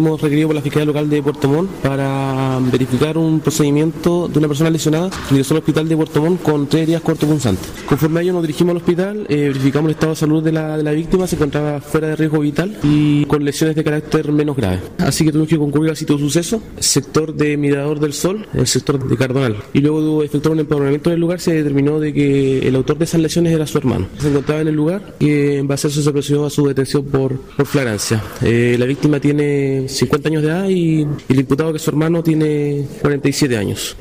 fuimos requeridos por la Fiscalía Local de Puerto Montt para verificar un procedimiento de una persona lesionada que ingresó al hospital de Puerto Montt con tres heridas cortopunzantes. Conforme a ello nos dirigimos al hospital, eh, verificamos el estado de salud de la, de la víctima, se encontraba fuera de riesgo vital y con lesiones de carácter menos grave. Así que tuvimos que concurrir al sitio de suceso, sector de Mirador del Sol, el sector de Cardonal. Y luego de efectuar un empadronamiento del lugar se determinó de que el autor de esas lesiones era su hermano. Se encontraba en el lugar y en base a eso se procedió a su detención por, por flagrancia. Eh, la víctima tiene 50 años de edad y, el imputado que es su hermano tiene 47 años.